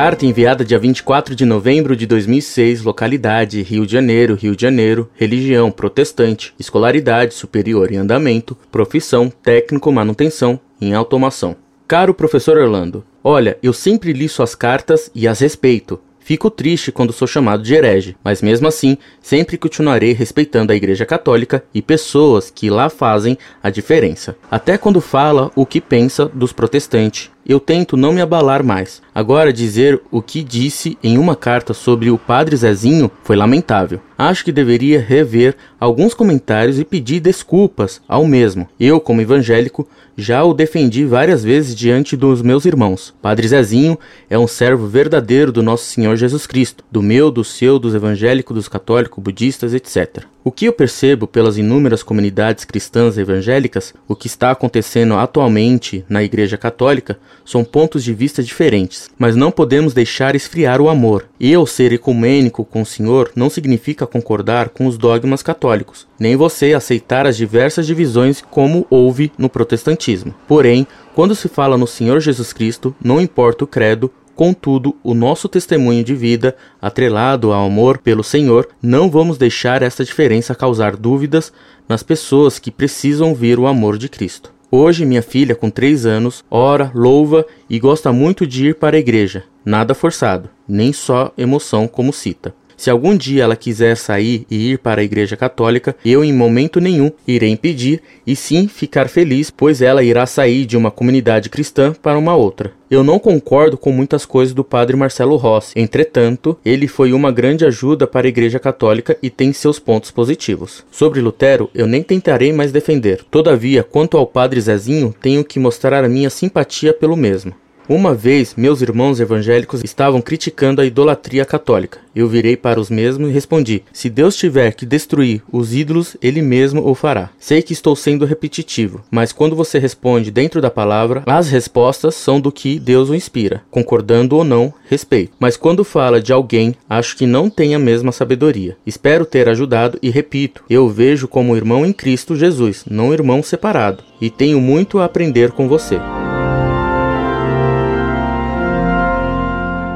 Carta enviada dia 24 de novembro de 2006, localidade Rio de Janeiro, Rio de Janeiro, religião protestante, escolaridade superior em andamento, profissão técnico manutenção em automação. Caro professor Orlando, olha, eu sempre li suas cartas e as respeito. Fico triste quando sou chamado de herege, mas mesmo assim, sempre continuarei respeitando a Igreja Católica e pessoas que lá fazem a diferença. Até quando fala o que pensa dos protestantes eu tento não me abalar mais. Agora, dizer o que disse em uma carta sobre o padre Zezinho foi lamentável. Acho que deveria rever alguns comentários e pedir desculpas ao mesmo. Eu, como evangélico, já o defendi várias vezes diante dos meus irmãos. Padre Zezinho é um servo verdadeiro do nosso Senhor Jesus Cristo, do meu, do seu, dos evangélicos, dos católicos, budistas, etc. O que eu percebo pelas inúmeras comunidades cristãs evangélicas, o que está acontecendo atualmente na Igreja Católica, são pontos de vista diferentes, mas não podemos deixar esfriar o amor. Eu ser ecumênico com o Senhor não significa concordar com os dogmas católicos, nem você aceitar as diversas divisões como houve no protestantismo. Porém, quando se fala no Senhor Jesus Cristo, não importa o credo, Contudo, o nosso testemunho de vida, atrelado ao amor pelo Senhor, não vamos deixar esta diferença causar dúvidas nas pessoas que precisam ver o amor de Cristo. Hoje, minha filha, com três anos, ora, louva e gosta muito de ir para a igreja. Nada forçado, nem só emoção como cita. Se algum dia ela quiser sair e ir para a Igreja Católica, eu em momento nenhum irei impedir e sim ficar feliz, pois ela irá sair de uma comunidade cristã para uma outra. Eu não concordo com muitas coisas do padre Marcelo Rossi, entretanto, ele foi uma grande ajuda para a Igreja Católica e tem seus pontos positivos. Sobre Lutero, eu nem tentarei mais defender. Todavia, quanto ao padre Zezinho, tenho que mostrar a minha simpatia pelo mesmo. Uma vez, meus irmãos evangélicos estavam criticando a idolatria católica. Eu virei para os mesmos e respondi: Se Deus tiver que destruir os ídolos, Ele mesmo o fará. Sei que estou sendo repetitivo, mas quando você responde dentro da palavra, as respostas são do que Deus o inspira, concordando ou não, respeito. Mas quando fala de alguém, acho que não tem a mesma sabedoria. Espero ter ajudado e repito: eu vejo como irmão em Cristo Jesus, não irmão separado, e tenho muito a aprender com você.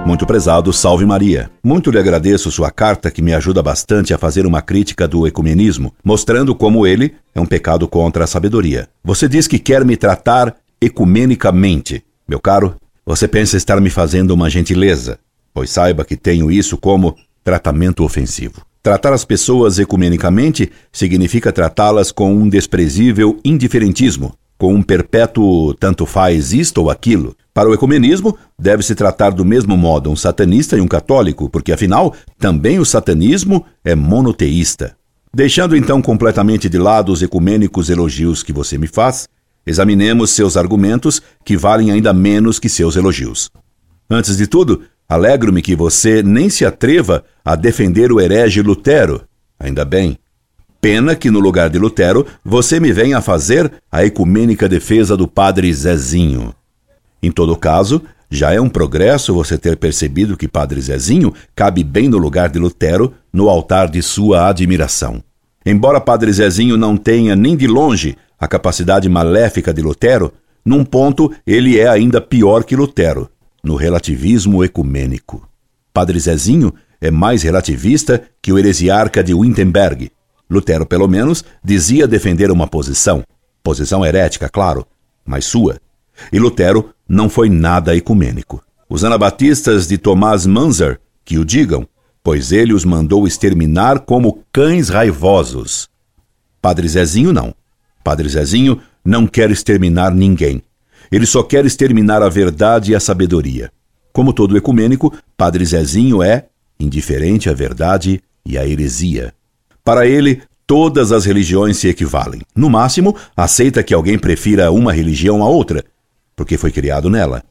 Muito prezado, salve Maria. Muito lhe agradeço sua carta que me ajuda bastante a fazer uma crítica do ecumenismo, mostrando como ele é um pecado contra a sabedoria. Você diz que quer me tratar ecumenicamente. Meu caro, você pensa estar me fazendo uma gentileza, pois saiba que tenho isso como tratamento ofensivo. Tratar as pessoas ecumenicamente significa tratá-las com um desprezível indiferentismo, com um perpétuo tanto faz isto ou aquilo. Para o ecumenismo, deve-se tratar do mesmo modo um satanista e um católico, porque afinal, também o satanismo é monoteísta. Deixando então completamente de lado os ecumênicos elogios que você me faz, examinemos seus argumentos que valem ainda menos que seus elogios. Antes de tudo, alegro-me que você nem se atreva a defender o herege Lutero. Ainda bem, Pena que no lugar de Lutero você me venha fazer a ecumênica defesa do padre Zezinho. Em todo caso, já é um progresso você ter percebido que Padre Zezinho cabe bem no lugar de Lutero no altar de sua admiração. Embora Padre Zezinho não tenha nem de longe a capacidade maléfica de Lutero, num ponto ele é ainda pior que Lutero, no relativismo ecumênico. Padre Zezinho é mais relativista que o heresiarca de Wittenberg, Lutero, pelo menos, dizia defender uma posição, posição herética, claro, mas sua. E Lutero não foi nada ecumênico. Os anabatistas de Tomás Manzer que o digam, pois ele os mandou exterminar como cães raivosos. Padre Zezinho não. Padre Zezinho não quer exterminar ninguém. Ele só quer exterminar a verdade e a sabedoria. Como todo ecumênico, Padre Zezinho é indiferente à verdade e à heresia. Para ele, todas as religiões se equivalem. No máximo, aceita que alguém prefira uma religião a outra, porque foi criado nela.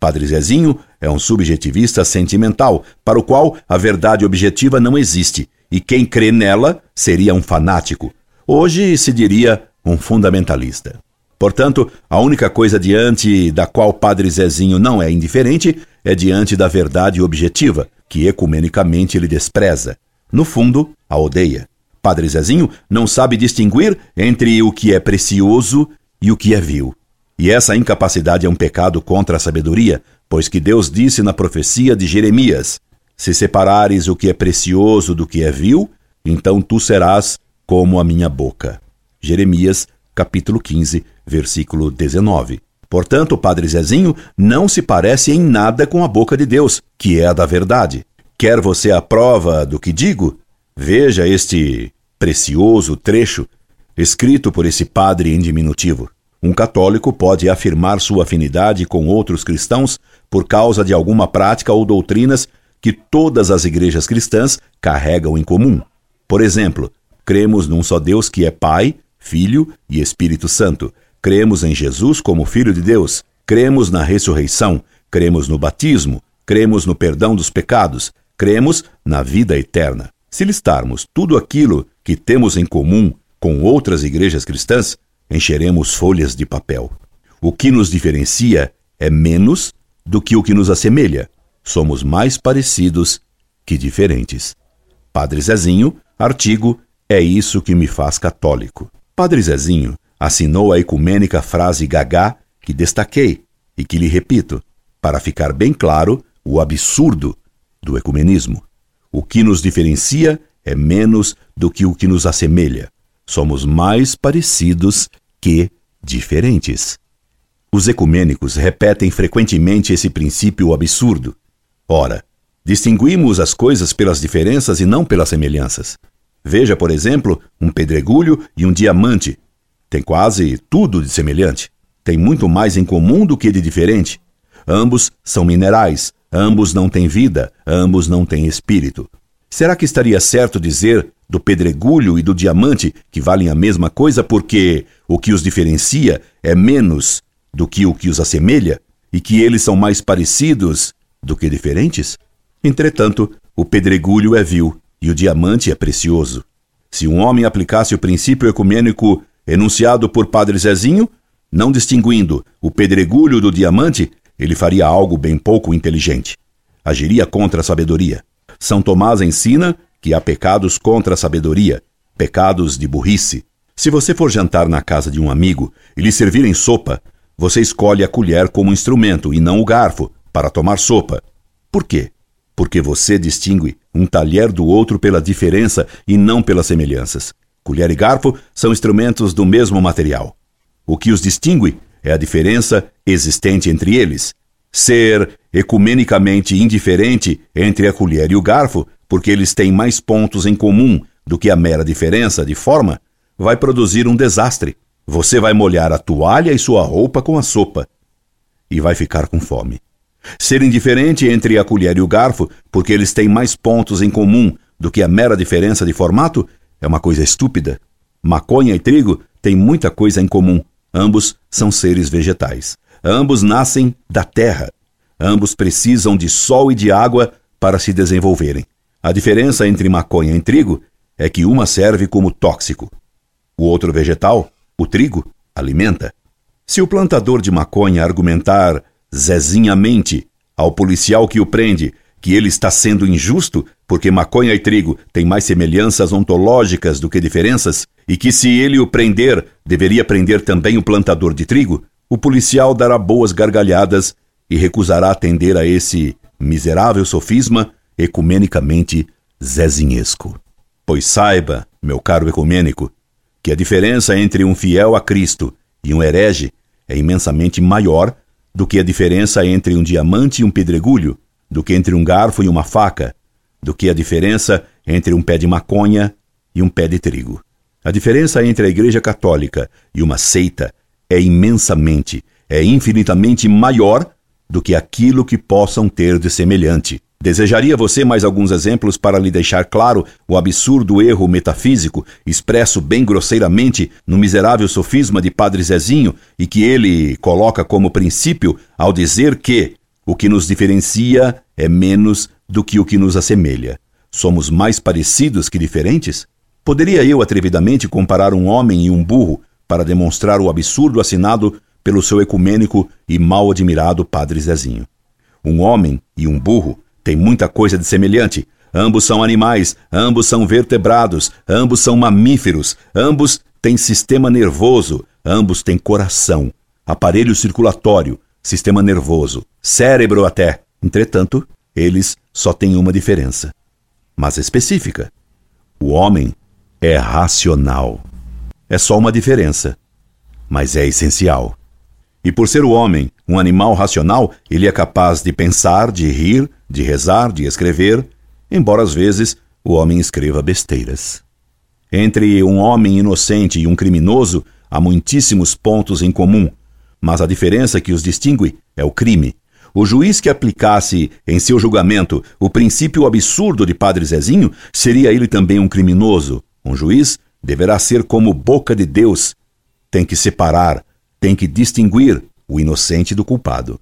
Padre Zezinho é um subjetivista sentimental, para o qual a verdade objetiva não existe, e quem crê nela seria um fanático. Hoje se diria um fundamentalista. Portanto, a única coisa diante da qual Padre Zezinho não é indiferente é diante da verdade objetiva, que ecumenicamente ele despreza. No fundo, a odeia. Padre Zezinho não sabe distinguir entre o que é precioso e o que é vil. E essa incapacidade é um pecado contra a sabedoria, pois que Deus disse na profecia de Jeremias: Se separares o que é precioso do que é vil, então tu serás como a minha boca. Jeremias, capítulo 15, versículo 19. Portanto, o Padre Zezinho não se parece em nada com a boca de Deus, que é a da verdade. Quer você a prova do que digo? Veja este precioso trecho escrito por esse padre em diminutivo. Um católico pode afirmar sua afinidade com outros cristãos por causa de alguma prática ou doutrinas que todas as igrejas cristãs carregam em comum. Por exemplo, cremos num só Deus que é Pai, Filho e Espírito Santo. Cremos em Jesus como Filho de Deus. Cremos na ressurreição. Cremos no batismo. Cremos no perdão dos pecados. Cremos na vida eterna. Se listarmos tudo aquilo que temos em comum com outras igrejas cristãs, encheremos folhas de papel. O que nos diferencia é menos do que o que nos assemelha. Somos mais parecidos que diferentes. Padre Zezinho, artigo É isso que me faz católico. Padre Zezinho assinou a ecumênica frase gagá que destaquei e que lhe repito, para ficar bem claro o absurdo do ecumenismo. O que nos diferencia é menos do que o que nos assemelha. Somos mais parecidos que diferentes. Os ecumênicos repetem frequentemente esse princípio absurdo. Ora, distinguimos as coisas pelas diferenças e não pelas semelhanças. Veja, por exemplo, um pedregulho e um diamante. Tem quase tudo de semelhante. Tem muito mais em comum do que de diferente. Ambos são minerais, ambos não têm vida, ambos não têm espírito. Será que estaria certo dizer do pedregulho e do diamante que valem a mesma coisa porque o que os diferencia é menos do que o que os assemelha e que eles são mais parecidos do que diferentes? Entretanto, o pedregulho é vil e o diamante é precioso. Se um homem aplicasse o princípio ecumênico enunciado por Padre Zezinho, não distinguindo o pedregulho do diamante, ele faria algo bem pouco inteligente. Agiria contra a sabedoria. São Tomás ensina que há pecados contra a sabedoria, pecados de burrice. Se você for jantar na casa de um amigo e lhe servirem sopa, você escolhe a colher como instrumento e não o garfo para tomar sopa. Por quê? Porque você distingue um talher do outro pela diferença e não pelas semelhanças. Colher e garfo são instrumentos do mesmo material. O que os distingue é a diferença existente entre eles. Ser ecumenicamente indiferente entre a colher e o garfo, porque eles têm mais pontos em comum do que a mera diferença de forma, vai produzir um desastre. Você vai molhar a toalha e sua roupa com a sopa e vai ficar com fome. Ser indiferente entre a colher e o garfo, porque eles têm mais pontos em comum do que a mera diferença de formato, é uma coisa estúpida. Maconha e trigo têm muita coisa em comum. Ambos são seres vegetais. Ambos nascem da terra. Ambos precisam de sol e de água para se desenvolverem. A diferença entre maconha e trigo é que uma serve como tóxico. O outro vegetal, o trigo, alimenta. Se o plantador de maconha argumentar zezinhamente ao policial que o prende que ele está sendo injusto porque maconha e trigo têm mais semelhanças ontológicas do que diferenças, e que se ele o prender, deveria prender também o plantador de trigo, o policial dará boas gargalhadas e recusará atender a esse miserável sofisma ecumenicamente zezinhesco. Pois saiba, meu caro ecumênico, que a diferença entre um fiel a Cristo e um herege é imensamente maior do que a diferença entre um diamante e um pedregulho, do que entre um garfo e uma faca, do que a diferença entre um pé de maconha e um pé de trigo. A diferença entre a Igreja Católica e uma seita é imensamente, é infinitamente maior do que aquilo que possam ter de semelhante. Desejaria você mais alguns exemplos para lhe deixar claro o absurdo erro metafísico expresso bem grosseiramente no miserável sofisma de Padre Zezinho e que ele coloca como princípio ao dizer que o que nos diferencia é menos do que o que nos assemelha. Somos mais parecidos que diferentes? Poderia eu atrevidamente comparar um homem e um burro para demonstrar o absurdo assinado pelo seu ecumênico e mal admirado Padre Zezinho. Um homem e um burro têm muita coisa de semelhante. Ambos são animais, ambos são vertebrados, ambos são mamíferos, ambos têm sistema nervoso, ambos têm coração, aparelho circulatório, sistema nervoso, cérebro até. Entretanto, eles só têm uma diferença, mas específica. O homem é racional. É só uma diferença, mas é essencial. E por ser o homem um animal racional, ele é capaz de pensar, de rir, de rezar, de escrever, embora às vezes o homem escreva besteiras. Entre um homem inocente e um criminoso há muitíssimos pontos em comum, mas a diferença que os distingue é o crime. O juiz que aplicasse em seu julgamento o princípio absurdo de Padre Zezinho seria ele também um criminoso. Um juiz deverá ser como boca de Deus. Tem que separar, tem que distinguir o inocente do culpado.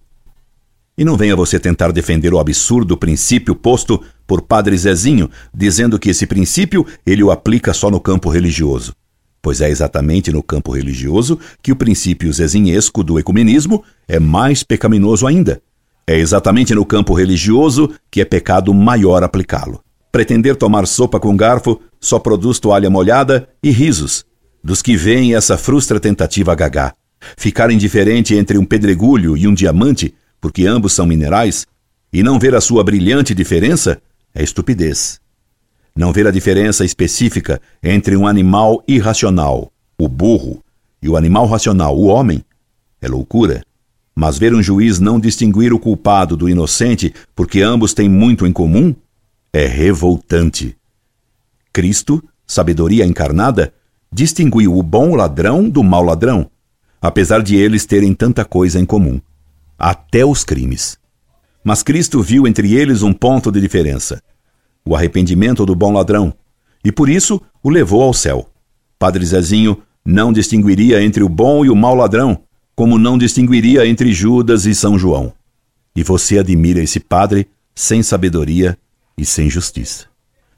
E não venha você tentar defender o absurdo princípio posto por Padre Zezinho, dizendo que esse princípio ele o aplica só no campo religioso. Pois é exatamente no campo religioso que o princípio zezinhesco do ecumenismo é mais pecaminoso ainda. É exatamente no campo religioso que é pecado maior aplicá-lo. Pretender tomar sopa com garfo só produz toalha molhada e risos dos que veem essa frustra tentativa gagá. Ficar indiferente entre um pedregulho e um diamante porque ambos são minerais, e não ver a sua brilhante diferença é estupidez. Não ver a diferença específica entre um animal irracional, o burro, e o animal racional, o homem, é loucura. Mas ver um juiz não distinguir o culpado do inocente porque ambos têm muito em comum é revoltante. Cristo, sabedoria encarnada, distinguiu o bom ladrão do mau ladrão, apesar de eles terem tanta coisa em comum até os crimes. Mas Cristo viu entre eles um ponto de diferença: o arrependimento do bom ladrão, e por isso o levou ao céu. Padre Zezinho não distinguiria entre o bom e o mau ladrão, como não distinguiria entre Judas e São João. E você admira esse padre sem sabedoria e sem justiça.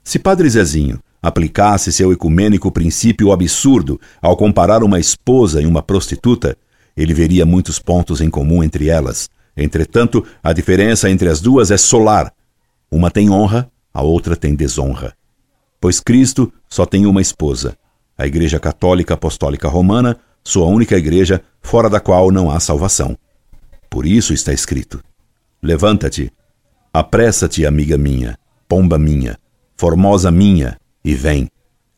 Se Padre Zezinho aplicasse seu ecumênico princípio absurdo ao comparar uma esposa e uma prostituta, ele veria muitos pontos em comum entre elas. Entretanto, a diferença entre as duas é solar. Uma tem honra, a outra tem desonra. Pois Cristo só tem uma esposa, a Igreja Católica Apostólica Romana, sua única igreja, fora da qual não há salvação. Por isso está escrito: Levanta-te, apressa-te, amiga minha, pomba minha, formosa minha, e vem.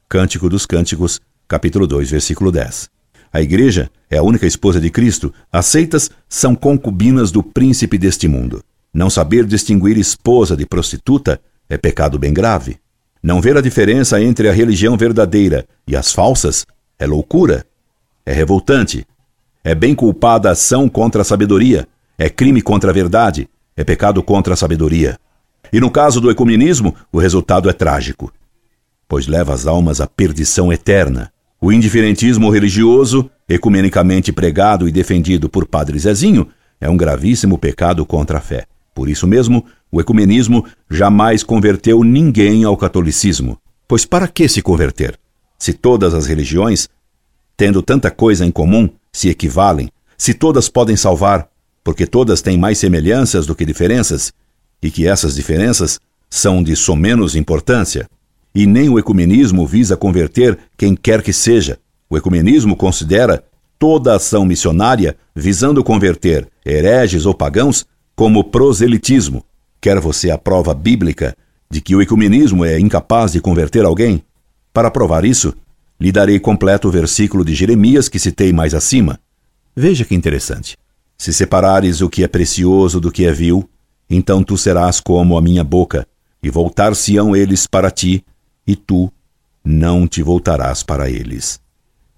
Cântico dos Cânticos, capítulo 2, versículo 10. A igreja é a única esposa de Cristo. Aceitas são concubinas do príncipe deste mundo. Não saber distinguir esposa de prostituta é pecado bem grave. Não ver a diferença entre a religião verdadeira e as falsas é loucura. É revoltante. É bem culpada a ação contra a sabedoria. É crime contra a verdade. É pecado contra a sabedoria. E no caso do ecumenismo, o resultado é trágico, pois leva as almas à perdição eterna. O indiferentismo religioso, ecumenicamente pregado e defendido por Padre Zezinho, é um gravíssimo pecado contra a fé. Por isso mesmo, o ecumenismo jamais converteu ninguém ao catolicismo. Pois para que se converter? Se todas as religiões, tendo tanta coisa em comum, se equivalem, se todas podem salvar, porque todas têm mais semelhanças do que diferenças, e que essas diferenças são de somenos importância, e nem o ecumenismo visa converter quem quer que seja. O ecumenismo considera toda ação missionária visando converter hereges ou pagãos como proselitismo. Quer você a prova bíblica de que o ecumenismo é incapaz de converter alguém? Para provar isso, lhe darei completo o versículo de Jeremias que citei mais acima. Veja que interessante. Se separares o que é precioso do que é vil, então tu serás como a minha boca, e voltar-se-ão eles para ti, e tu não te voltarás para eles.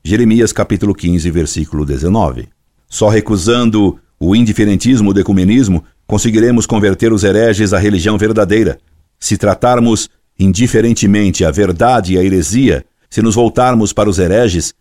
Jeremias capítulo 15, versículo 19. Só recusando o indiferentismo do ecumenismo conseguiremos converter os hereges à religião verdadeira. Se tratarmos indiferentemente a verdade e a heresia, se nos voltarmos para os hereges,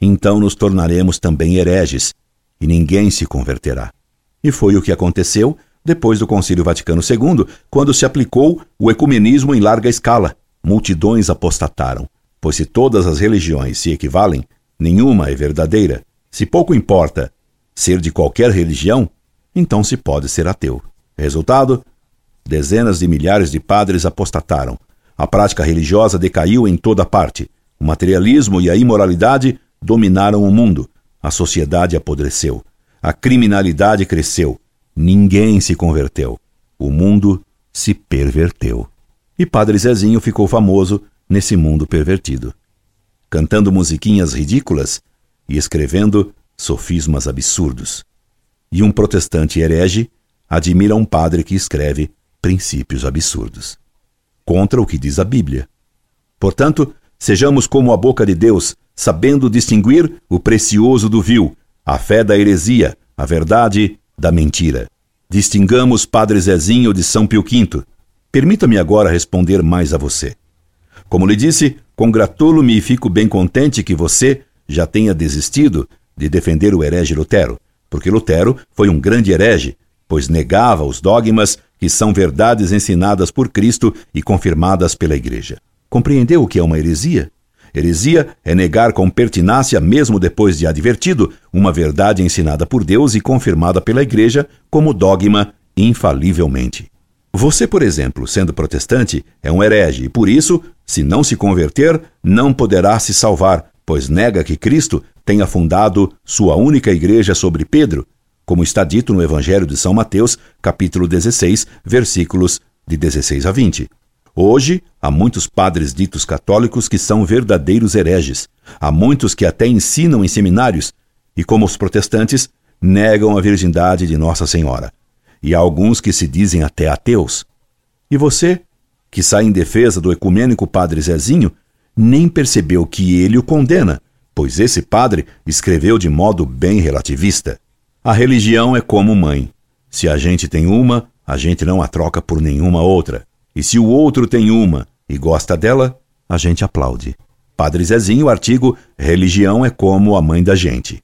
então nos tornaremos também hereges, e ninguém se converterá. E foi o que aconteceu depois do Concílio Vaticano II, quando se aplicou o ecumenismo em larga escala multidões apostataram, pois se todas as religiões se equivalem, nenhuma é verdadeira. Se pouco importa ser de qualquer religião, então se pode ser ateu. Resultado: dezenas de milhares de padres apostataram. A prática religiosa decaiu em toda parte. O materialismo e a imoralidade dominaram o mundo. A sociedade apodreceu. a criminalidade cresceu, ninguém se converteu, o mundo se perverteu. E Padre Zezinho ficou famoso nesse mundo pervertido, cantando musiquinhas ridículas e escrevendo sofismas absurdos. E um protestante herege admira um padre que escreve princípios absurdos, contra o que diz a Bíblia. Portanto, sejamos como a boca de Deus, sabendo distinguir o precioso do vil, a fé da heresia, a verdade da mentira. Distingamos Padre Zezinho de São Pio V. Permita-me agora responder mais a você. Como lhe disse, congratulo-me e fico bem contente que você já tenha desistido de defender o herege Lutero, porque Lutero foi um grande herege, pois negava os dogmas que são verdades ensinadas por Cristo e confirmadas pela Igreja. Compreendeu o que é uma heresia? Heresia é negar com pertinácia, mesmo depois de advertido, uma verdade ensinada por Deus e confirmada pela Igreja como dogma infalivelmente. Você, por exemplo, sendo protestante, é um herege e por isso, se não se converter, não poderá se salvar, pois nega que Cristo tenha fundado sua única igreja sobre Pedro, como está dito no Evangelho de São Mateus, capítulo 16, versículos de 16 a 20. Hoje, há muitos padres ditos católicos que são verdadeiros hereges. Há muitos que até ensinam em seminários e, como os protestantes, negam a virgindade de Nossa Senhora. E há alguns que se dizem até ateus. E você, que sai em defesa do ecumênico Padre Zezinho, nem percebeu que ele o condena, pois esse padre escreveu de modo bem relativista. A religião é como mãe. Se a gente tem uma, a gente não a troca por nenhuma outra. E se o outro tem uma e gosta dela, a gente aplaude. Padre Zezinho, artigo Religião é como a mãe da gente.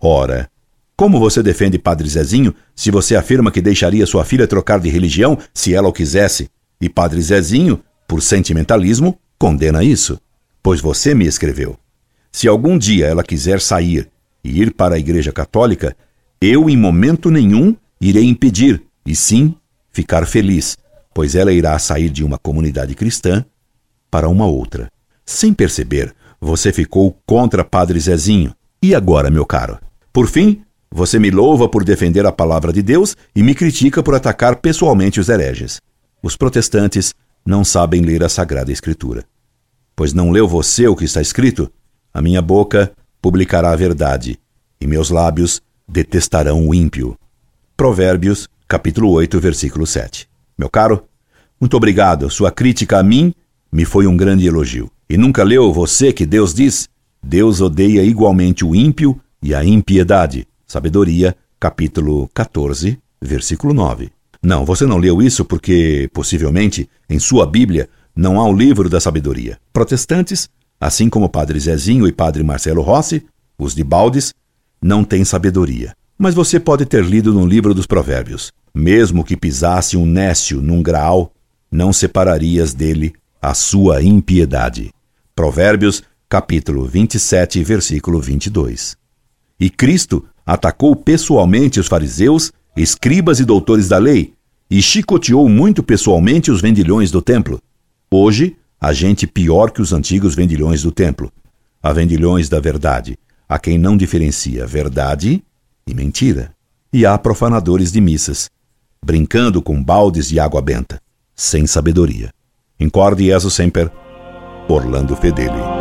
Ora, como você defende Padre Zezinho se você afirma que deixaria sua filha trocar de religião se ela o quisesse? E Padre Zezinho, por sentimentalismo, condena isso. Pois você me escreveu. Se algum dia ela quiser sair e ir para a Igreja Católica, eu em momento nenhum irei impedir, e sim ficar feliz, pois ela irá sair de uma comunidade cristã para uma outra. Sem perceber, você ficou contra Padre Zezinho. E agora, meu caro? Por fim, você me louva por defender a palavra de Deus e me critica por atacar pessoalmente os hereges. Os protestantes não sabem ler a Sagrada Escritura. Pois não leu você o que está escrito? A minha boca publicará a verdade, e meus lábios detestarão o ímpio. Provérbios, capítulo 8, versículo 7. Meu caro, muito obrigado. Sua crítica a mim me foi um grande elogio. E nunca leu você que Deus diz: Deus odeia igualmente o ímpio e a impiedade. Sabedoria, capítulo 14, versículo 9. Não, você não leu isso porque, possivelmente, em sua Bíblia não há o livro da sabedoria. Protestantes, assim como Padre Zezinho e Padre Marcelo Rossi, os de Baldes, não têm sabedoria. Mas você pode ter lido no livro dos Provérbios. Mesmo que pisasse um nécio num graal, não separarias dele a sua impiedade. Provérbios, capítulo 27, versículo 22. E Cristo atacou pessoalmente os fariseus, escribas e doutores da lei, e chicoteou muito pessoalmente os vendilhões do templo. Hoje, há gente pior que os antigos vendilhões do templo. Há vendilhões da verdade, a quem não diferencia verdade e mentira. E há profanadores de missas, brincando com baldes de água benta, sem sabedoria. Incorde Jesus Semper, Orlando Fedeli.